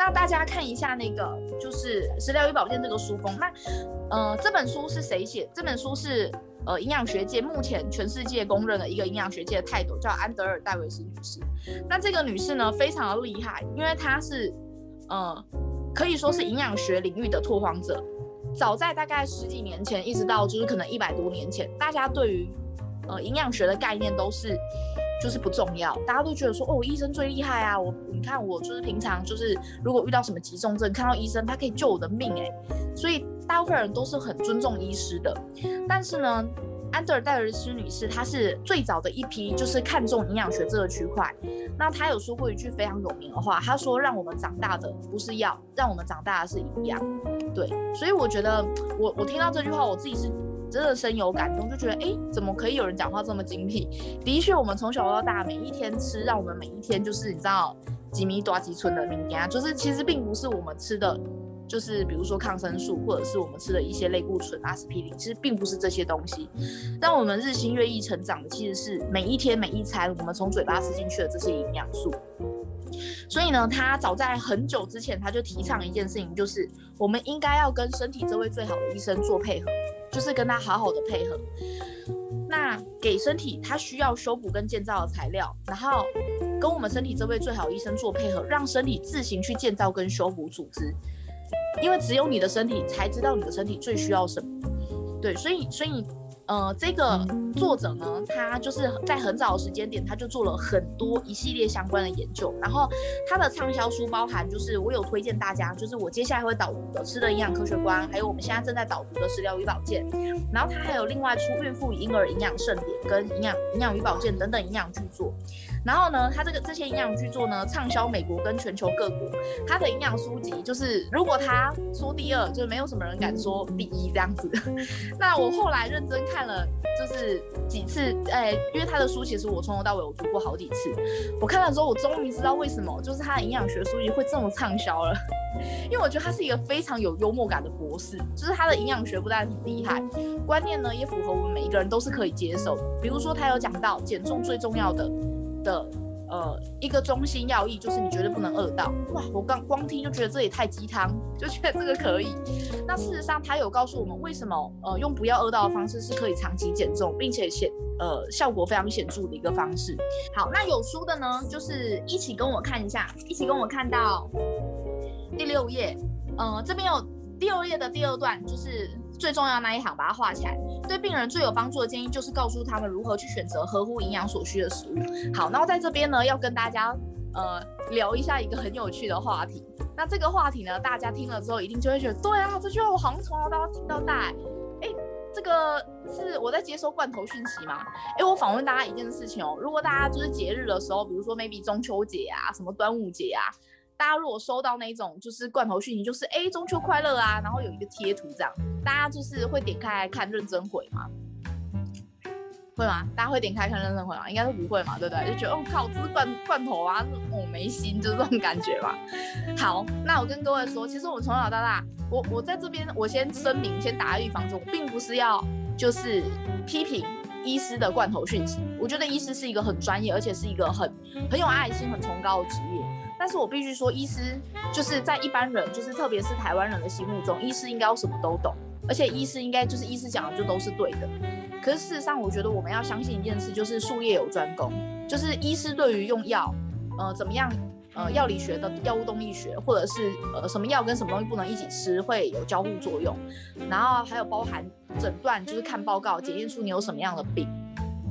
那大家看一下那个就是《食疗与保健》这个书封，那呃这本书是谁写？这本书是呃营养学界目前全世界公认的一个营养学界的泰斗，叫安德尔戴维斯女士。那这个女士呢非常的厉害，因为她是呃可以说是营养学领域的拓荒者。早在大概十几年前，一直到就是可能一百多年前，大家对于呃营养学的概念都是。就是不重要，大家都觉得说哦，医生最厉害啊！我你看我就是平常就是如果遇到什么急重症，看到医生他可以救我的命哎，所以大部分人都是很尊重医师的。但是呢，安德尔戴尔斯女士她是最早的一批，就是看重营养学这个区块。那她有说过一句非常有名的话，她说：“让我们长大的不是药，让我们长大的是营养。”对，所以我觉得我我听到这句话，我自己是。真的深有感动，就觉得哎，怎么可以有人讲话这么精辟？的确，我们从小到大每一天吃，让我们每一天就是你知道几米多几寸的命啊，就是其实并不是我们吃的，就是比如说抗生素，或者是我们吃的一些类固醇、阿司匹林，其实并不是这些东西。让我们日新月异成长的，其实是每一天每一餐我们从嘴巴吃进去的这些营养素。所以呢，他早在很久之前，他就提倡一件事情，就是我们应该要跟身体这位最好的医生做配合。就是跟他好好的配合，那给身体他需要修补跟建造的材料，然后跟我们身体这位最好医生做配合，让身体自行去建造跟修补组织，因为只有你的身体才知道你的身体最需要什么。对，所以所以。呃，这个作者呢，他就是在很早的时间点，他就做了很多一系列相关的研究。然后他的畅销书包含，就是我有推荐大家，就是我接下来会导读的《吃的营养科学观》，还有我们现在正在导读的《食疗与保健》。然后他还有另外出孕妇、婴儿营养盛典跟营养营养与保健等等营养巨作。然后呢，他这个这些营养巨作呢，畅销美国跟全球各国。他的营养书籍就是，如果他说第二，就没有什么人敢说第一这样子。那我后来认真看了，就是几次，哎，因为他的书其实我从头到尾我读过好几次。我看了之后，我终于知道为什么，就是他的营养学书籍会这么畅销了。因为我觉得他是一个非常有幽默感的博士，就是他的营养学不但很厉害，观念呢也符合我们每一个人都是可以接受。比如说他有讲到减重最重要的。的呃一个中心要义就是你绝对不能饿到哇！我刚光听就觉得这也太鸡汤，就觉得这个可以。那事实上他有告诉我们为什么呃用不要饿到的方式是可以长期减重，并且显呃效果非常显著的一个方式。好，那有书的呢，就是一起跟我看一下，一起跟我看到第六页，呃这边有第六页的第二段，就是。最重要那一行，把它画起来。对病人最有帮助的建议，就是告诉他们如何去选择合乎营养所需的食物。好，然后在这边呢，要跟大家呃聊一下一个很有趣的话题。那这个话题呢，大家听了之后，一定就会觉得，对啊，这句话我好像从小到大听到大。哎，这个是我在接收罐头讯息吗？哎，我访问大家一件事情哦，如果大家就是节日的时候，比如说 maybe 中秋节啊，什么端午节啊。大家如果收到那种就是罐头讯息，就是哎中秋快乐啊，然后有一个贴图这样，大家就是会点开来看认真回吗？会吗？大家会点开看认真回吗？应该是不会嘛，对不对？就觉得哦靠，这是罐罐头啊，我没心，就是这种感觉嘛。好，那我跟各位说，其实我从小到大，我我在这边，我先声明，先打预防针，我并不是要就是批评医师的罐头讯息，我觉得医师是一个很专业，而且是一个很很有爱心、很崇高的职业。但是我必须说，医师就是在一般人，就是特别是台湾人的心目中，医师应该要什么都懂，而且医师应该就是医师讲的就都是对的。可是事实上，我觉得我们要相信一件事，就是术业有专攻，就是医师对于用药，呃，怎么样，呃，药理学的药物动力学，或者是呃什么药跟什么东西不能一起吃，会有交互作用，然后还有包含诊断，就是看报告检验出你有什么样的病。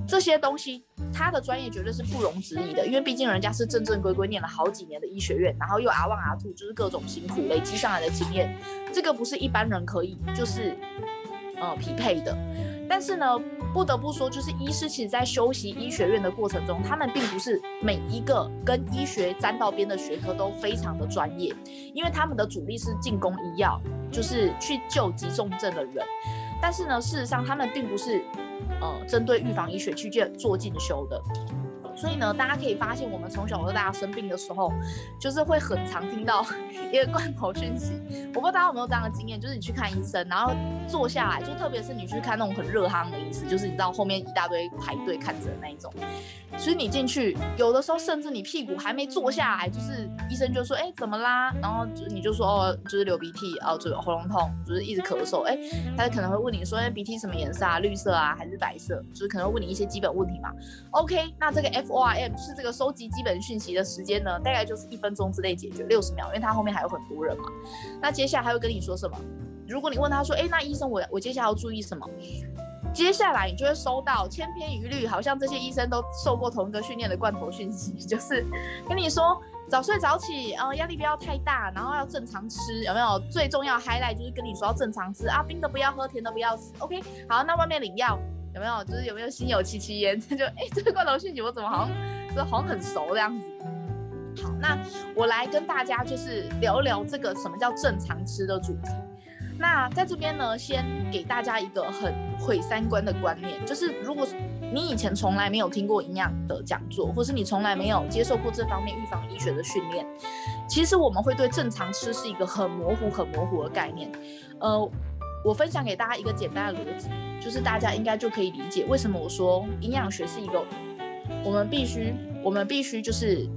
这些东西，他的专业绝对是不容置疑的，因为毕竟人家是正正规规念了好几年的医学院，然后又 R one R two，就是各种辛苦累积上来的经验，这个不是一般人可以就是呃匹配的。但是呢，不得不说，就是医师其实在修习医学院的过程中，他们并不是每一个跟医学沾到边的学科都非常的专业，因为他们的主力是进攻医药，就是去救急重症的人。但是呢，事实上他们并不是。呃，针对预防医学去做进修的，所以呢，大家可以发现，我们从小到大生病的时候，就是会很常听到 一个罐头讯息。我不知道大家有没有这样的经验，就是你去看医生，然后坐下来，就特别是你去看那种很热汤的医生，就是你知道后面一大堆排队看着那一种。所以你进去，有的时候甚至你屁股还没坐下来，就是医生就说：“哎，怎么啦？”然后就你就说：“哦，就是流鼻涕，哦，就喉咙痛，就是一直咳嗽。”哎，他可能会问你说：“哎，鼻涕什么颜色啊？绿色啊，还是白色？”就是可能会问你一些基本问题嘛。OK，那这个 F FORM 是这个收集基本讯息的时间呢，大概就是一分钟之内解决，六十秒，因为他后面还有很多人嘛。那接下来他会跟你说什么？如果你问他说：“哎，那医生，我我接下来要注意什么？”接下来你就会收到千篇一律，好像这些医生都受过同一个训练的罐头讯息，就是跟你说早睡早起，呃，压力不要太大，然后要正常吃，有没有？最重要 highlight 就是跟你说要正常吃啊，冰的不要喝，甜的不要吃。OK，好，那外面领药有没有？就是有没有心有戚戚焉？就哎，这个罐头讯息我怎么好像就好像很熟这样子。好，那我来跟大家就是聊聊这个什么叫正常吃的主题。那在这边呢，先给大家一个很毁三观的观念，就是如果你以前从来没有听过营养的讲座，或是你从来没有接受过这方面预防医学的训练，其实我们会对正常吃是一个很模糊、很模糊的概念。呃，我分享给大家一个简单的逻辑，就是大家应该就可以理解为什么我说营养学是一个我们必须、我们必须就是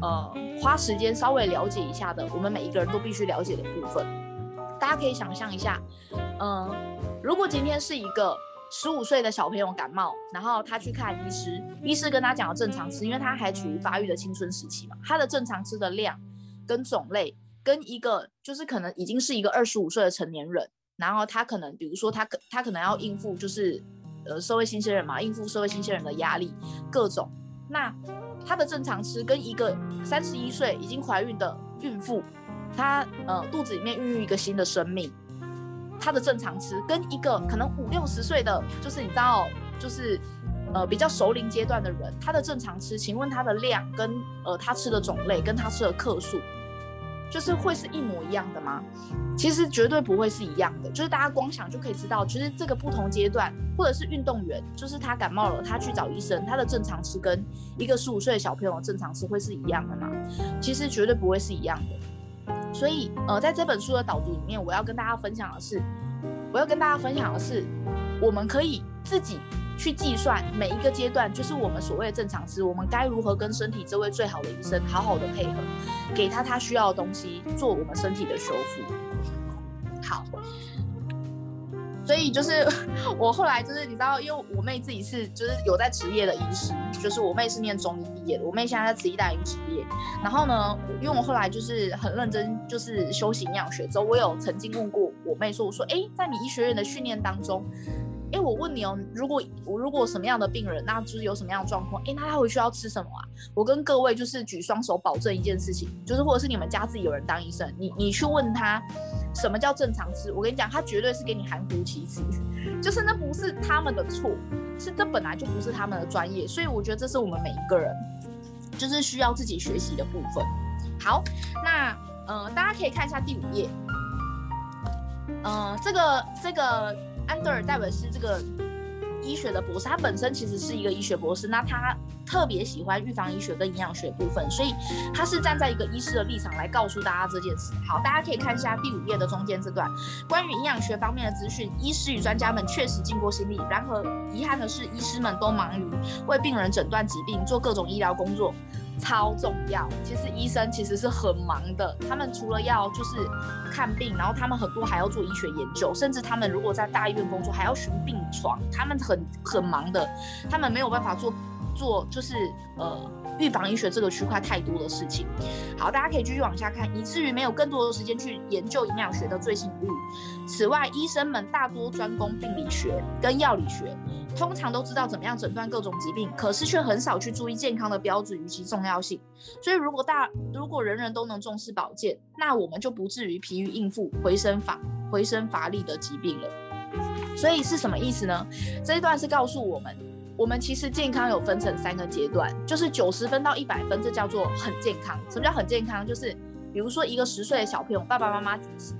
呃花时间稍微了解一下的，我们每一个人都必须了解的部分。大家可以想象一下，嗯，如果今天是一个十五岁的小朋友感冒，然后他去看医师，医师跟他讲正常吃，因为他还处于发育的青春时期嘛，他的正常吃的量跟种类，跟一个就是可能已经是一个二十五岁的成年人，然后他可能比如说他可他可能要应付就是呃社会新鲜人嘛，应付社会新鲜人的压力各种，那他的正常吃跟一个三十一岁已经怀孕的孕妇。她呃肚子里面孕育一个新的生命，她的正常吃跟一个可能五六十岁的，就是你知道，就是呃比较熟龄阶段的人，他的正常吃，请问他的量跟呃他吃的种类跟他吃的克数，就是会是一模一样的吗？其实绝对不会是一样的，就是大家光想就可以知道，其实这个不同阶段，或者是运动员，就是他感冒了，他去找医生，他的正常吃跟一个十五岁的小朋友正常吃会是一样的吗？其实绝对不会是一样的。所以，呃，在这本书的导读里面，我要跟大家分享的是，我要跟大家分享的是，我们可以自己去计算每一个阶段，就是我们所谓的正常吃，我们该如何跟身体这位最好的医生好好的配合，给他他需要的东西，做我们身体的修复。好。所以就是 我后来就是你知道，因为我妹自己是就是有在职业的医师，就是我妹是念中医毕业的，我妹现在在慈济大医职业。然后呢，因为我后来就是很认真，就是修行营养学之后，我有曾经问过我妹说，我说，哎，在你医学院的训练当中。哎，我问你哦，如果我如果什么样的病人，那就是有什么样的状况？哎，那他回去要吃什么啊？我跟各位就是举双手保证一件事情，就是或者是你们家自己有人当医生，你你去问他什么叫正常吃，我跟你讲，他绝对是给你含糊其辞，就是那不是他们的错，是这本来就不是他们的专业，所以我觉得这是我们每一个人就是需要自己学习的部分。好，那呃，大家可以看一下第五页，呃，这个这个。安德尔戴维斯这个医学的博士，他本身其实是一个医学博士，那他特别喜欢预防医学跟营养学部分，所以他是站在一个医师的立场来告诉大家这件事。好，大家可以看一下第五页的中间这段关于营养学方面的资讯。医师与专家们确实尽过心力，然而遗憾的是，医师们都忙于为病人诊断疾病，做各种医疗工作。超重要，其实医生其实是很忙的，他们除了要就是看病，然后他们很多还要做医学研究，甚至他们如果在大医院工作还要巡病床，他们很很忙的，他们没有办法做做就是呃。预防医学这个区块太多的事情，好，大家可以继续往下看，以至于没有更多的时间去研究营养学的最新领域。此外，医生们大多专攻病理学跟药理学，通常都知道怎么样诊断各种疾病，可是却很少去注意健康的标志与其重要性。所以，如果大如果人人都能重视保健，那我们就不至于疲于应付回身乏回身乏力的疾病了。所以是什么意思呢？这一段是告诉我们。我们其实健康有分成三个阶段，就是九十分到一百分，这叫做很健康。什么叫很健康？就是比如说一个十岁的小朋友，爸爸妈妈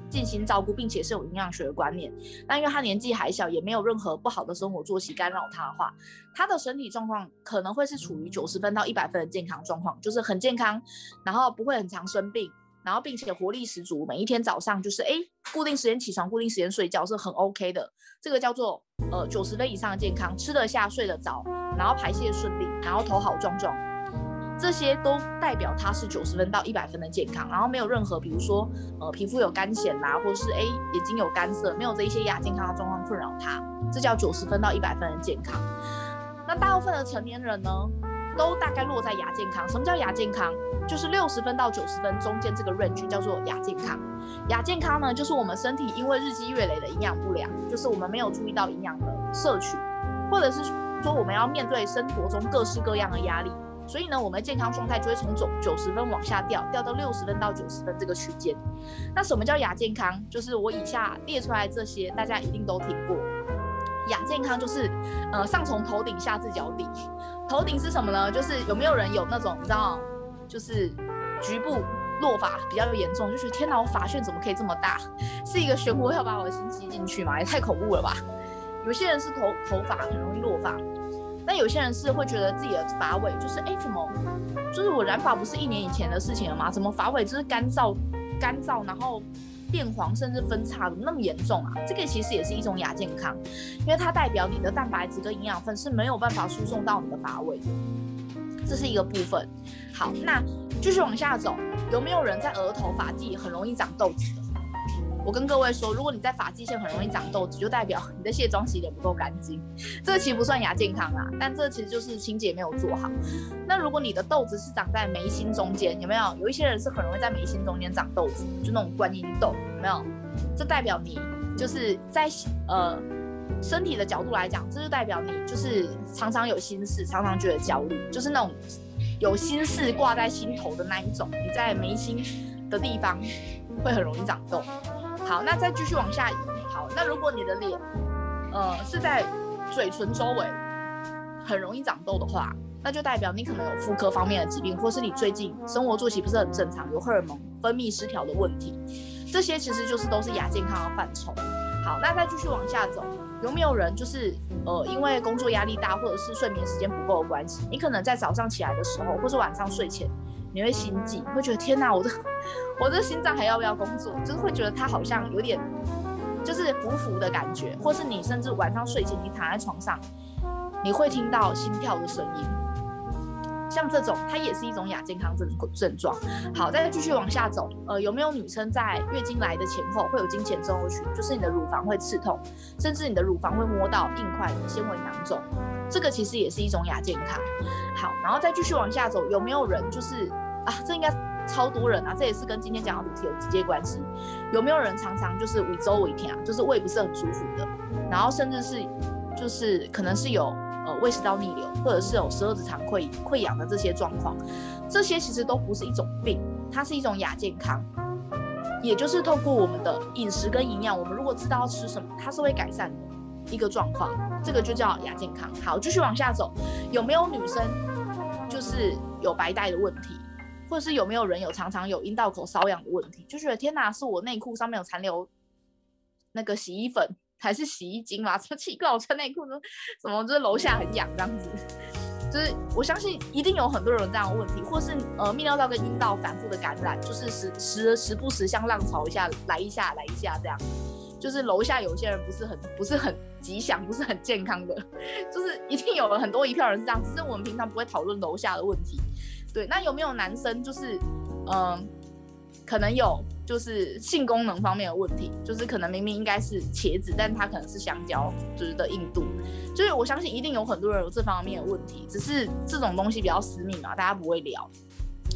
进行照顾，并且是有营养学的观念，那因为他年纪还小，也没有任何不好的生活作息干扰他的话，他的身体状况可能会是处于九十分到一百分的健康状况，就是很健康，然后不会很常生病，然后并且活力十足，每一天早上就是哎固定时间起床，固定时间睡觉是很 OK 的，这个叫做呃九十分以上的健康，吃得下，睡得着，然后排泄顺利，然后头好壮壮。这些都代表他是九十分到一百分的健康，然后没有任何，比如说，呃，皮肤有干癣啦，或者是哎眼睛有干涩，没有这一些亚健康的状况困扰他，这叫九十分到一百分的健康。那大部分的成年人呢，都大概落在亚健康。什么叫亚健康？就是六十分到九十分中间这个 range 叫做亚健康。亚健康呢，就是我们身体因为日积月累的营养不良，就是我们没有注意到营养的摄取，或者是说我们要面对生活中各式各样的压力。所以呢，我们的健康状态就会从九九十分往下掉，掉到六十分到九十分这个区间。那什么叫亚健康？就是我以下列出来这些，大家一定都听过。亚健康就是，呃，上从头顶，下至脚底。头顶是什么呢？就是有没有人有那种，你知道，就是局部落发比较严重，就觉得天哪，我发旋怎么可以这么大？是一个漩涡要把我的心吸进去吗？也太恐怖了吧！有些人是头头发很容易落发。但有些人是会觉得自己的发尾就是哎怎么，就是我染发不是一年以前的事情了吗？怎么发尾就是干燥干燥，然后变黄甚至分叉，怎么那么严重啊？这个其实也是一种亚健康，因为它代表你的蛋白质跟营养分是没有办法输送到你的发尾的，这是一个部分。好，那继续往下走，有没有人在额头发际很容易长痘子的？我跟各位说，如果你在发际线很容易长痘子，就代表你的卸妆洗脸不够干净。这其实不算亚健康啊，但这其实就是清洁没有做好。那如果你的痘子是长在眉心中间，有没有？有一些人是很容易在眉心中间长痘子，就那种观音痘，有没有？这代表你就是在呃身体的角度来讲，这就代表你就是常常有心事，常常觉得焦虑，就是那种有心事挂在心头的那一种。你在眉心的地方会很容易长痘。好，那再继续往下移。好，那如果你的脸，呃，是在嘴唇周围很容易长痘的话，那就代表你可能有妇科方面的疾病，或是你最近生活作息不是很正常，有荷尔蒙分泌失调的问题。这些其实就是都是亚健康的范畴。好，那再继续往下走，有没有人就是呃，因为工作压力大，或者是睡眠时间不够的关系，你可能在早上起来的时候，或是晚上睡前。你会心悸，会觉得天哪，我的我的心脏还要不要工作？就是会觉得它好像有点就是浮浮的感觉，或是你甚至晚上睡前你躺在床上，你会听到心跳的声音，像这种它也是一种亚健康症症状。好，再继续往下走，呃，有没有女生在月经来的前后会有经前症候群？就是你的乳房会刺痛，甚至你的乳房会摸到硬块、纤维囊肿，这个其实也是一种亚健康。好，然后再继续往下走，有没有人就是？啊，这应该超多人啊！这也是跟今天讲的主题有直接关系。有没有人常常就是胃周胃疼啊，就是胃不是很舒服的，然后甚至是就是可能是有呃胃食道逆流，或者是有十二指肠溃溃疡的这些状况，这些其实都不是一种病，它是一种亚健康。也就是透过我们的饮食跟营养，我们如果知道要吃什么，它是会改善的一个状况，这个就叫亚健康。好，继续往下走，有没有女生就是有白带的问题？或者是有没有人有常常有阴道口瘙痒的问题，就觉得天哪，是我内裤上面有残留那个洗衣粉还是洗衣精嘛？什么奇怪，我穿内裤都什么就是楼下很痒这样子，就是我相信一定有很多人这样的问题，或是呃泌尿道跟阴道反复的感染，就是时时时不时像浪潮一下来一下来一下这样，就是楼下有些人不是很不是很吉祥，不是很健康的，就是一定有了很多一票人是这样，只是我们平常不会讨论楼下的问题。对，那有没有男生就是，嗯，可能有就是性功能方面的问题，就是可能明明应该是茄子，但他可能是香蕉，就是的硬度，就是我相信一定有很多人有这方面的问题，只是这种东西比较私密嘛，大家不会聊。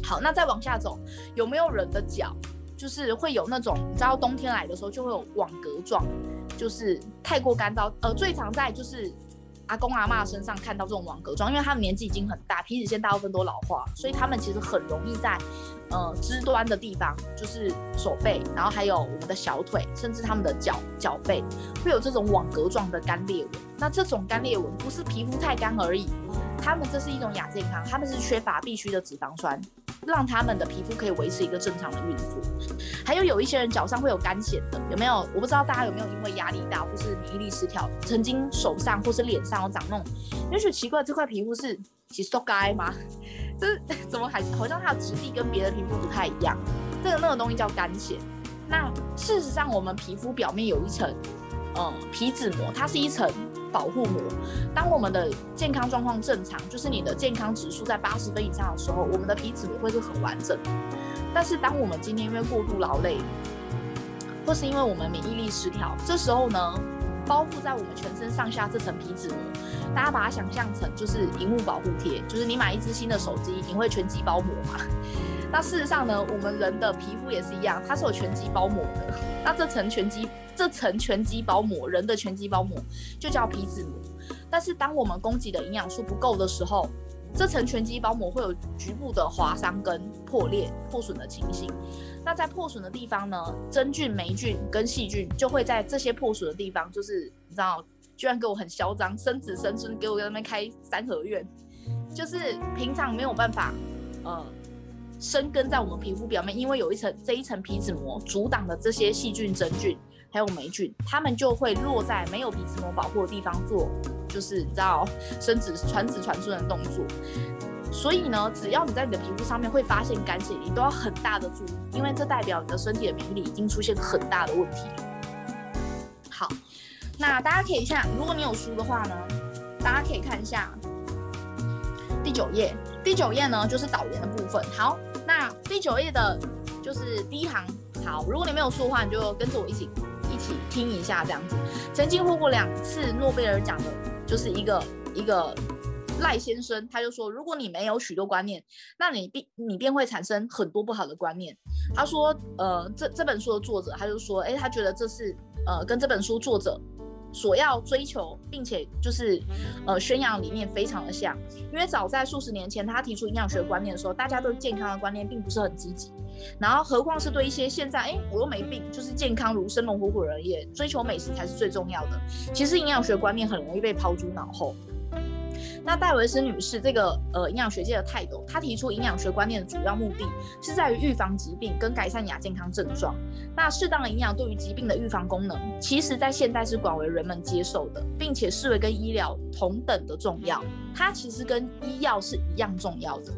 好，那再往下走，有没有人的脚就是会有那种，你知道冬天来的时候就会有网格状，就是太过干燥，呃，最常在就是。阿公阿妈身上看到这种网格状，因为他们年纪已经很大，皮脂腺大部分都老化，所以他们其实很容易在，呃，肢端的地方，就是手背，然后还有我们的小腿，甚至他们的脚脚背，会有这种网格状的干裂纹。那这种干裂纹不是皮肤太干而已，他们这是一种亚健康，他们是缺乏必需的脂肪酸，让他们的皮肤可以维持一个正常的运作。还有有一些人脚上会有干癣的，有没有？我不知道大家有没有因为压力大或是免疫力失调，曾经手上或是脸上有长那种，你觉得奇怪，这块皮肤是其实都该吗？这怎么还好像它的质地跟别的皮肤不太一样？这个那个东西叫干癣。那事实上，我们皮肤表面有一层，嗯，皮脂膜，它是一层保护膜。当我们的健康状况正常，就是你的健康指数在八十分以上的时候，我们的皮脂膜会是很完整。但是，当我们今天因为过度劳累，或是因为我们免疫力失调，这时候呢，包覆在我们全身上下这层皮脂膜，大家把它想象成就是荧幕保护贴，就是你买一支新的手机，你会全机包膜嘛？那事实上呢，我们人的皮肤也是一样，它是有全机包膜的。那这层全机，这层全肌包膜，人的全肌包膜就叫皮脂膜。但是当我们供给的营养素不够的时候，这层全肌包膜会有局部的划伤跟破裂、破损的情形。那在破损的地方呢，真菌、霉菌跟细菌就会在这些破损的地方，就是你知道，居然给我很嚣张，生子生孙，给我在那边开三合院，就是平常没有办法，呃。生根在我们皮肤表面，因为有一层这一层皮脂膜阻挡了这些细菌、真菌还有霉菌，它们就会落在没有皮脂膜保护的地方做，就是你知道生殖传子传孙的动作。所以呢，只要你在你的皮肤上面会发现干癣，你都要很大的注意，因为这代表你的身体的免疫力已经出现很大的问题。好，那大家可以看，如果你有书的话呢，大家可以看一下第九页。第九页呢，就是导言的部分。好。那第九页的，就是第一行。好，如果你没有书的话，你就跟着我一起听一下，这样子。曾经获过两次诺贝尔奖的，就是一个一个赖先生，他就说，如果你没有许多观念，那你必你便会产生很多不好的观念。他说，呃，这这本书的作者，他就说，哎，他觉得这是呃跟这本书作者。所要追求，并且就是呃宣扬理念非常的像，因为早在数十年前他提出营养学观念的时候，大家对健康的观念并不是很积极，然后何况是对一些现在哎我又没病，就是健康如生龙活虎人也追求美食才是最重要的，其实营养学观念很容易被抛诸脑后。那戴维斯女士这个呃营养学界的泰斗，她提出营养学观念的主要目的是在于预防疾病跟改善亚健康症状。那适当的营养对于疾病的预防功能，其实在现代是广为人们接受的，并且视为跟医疗同等的重要。它其实跟医药是一样重要的。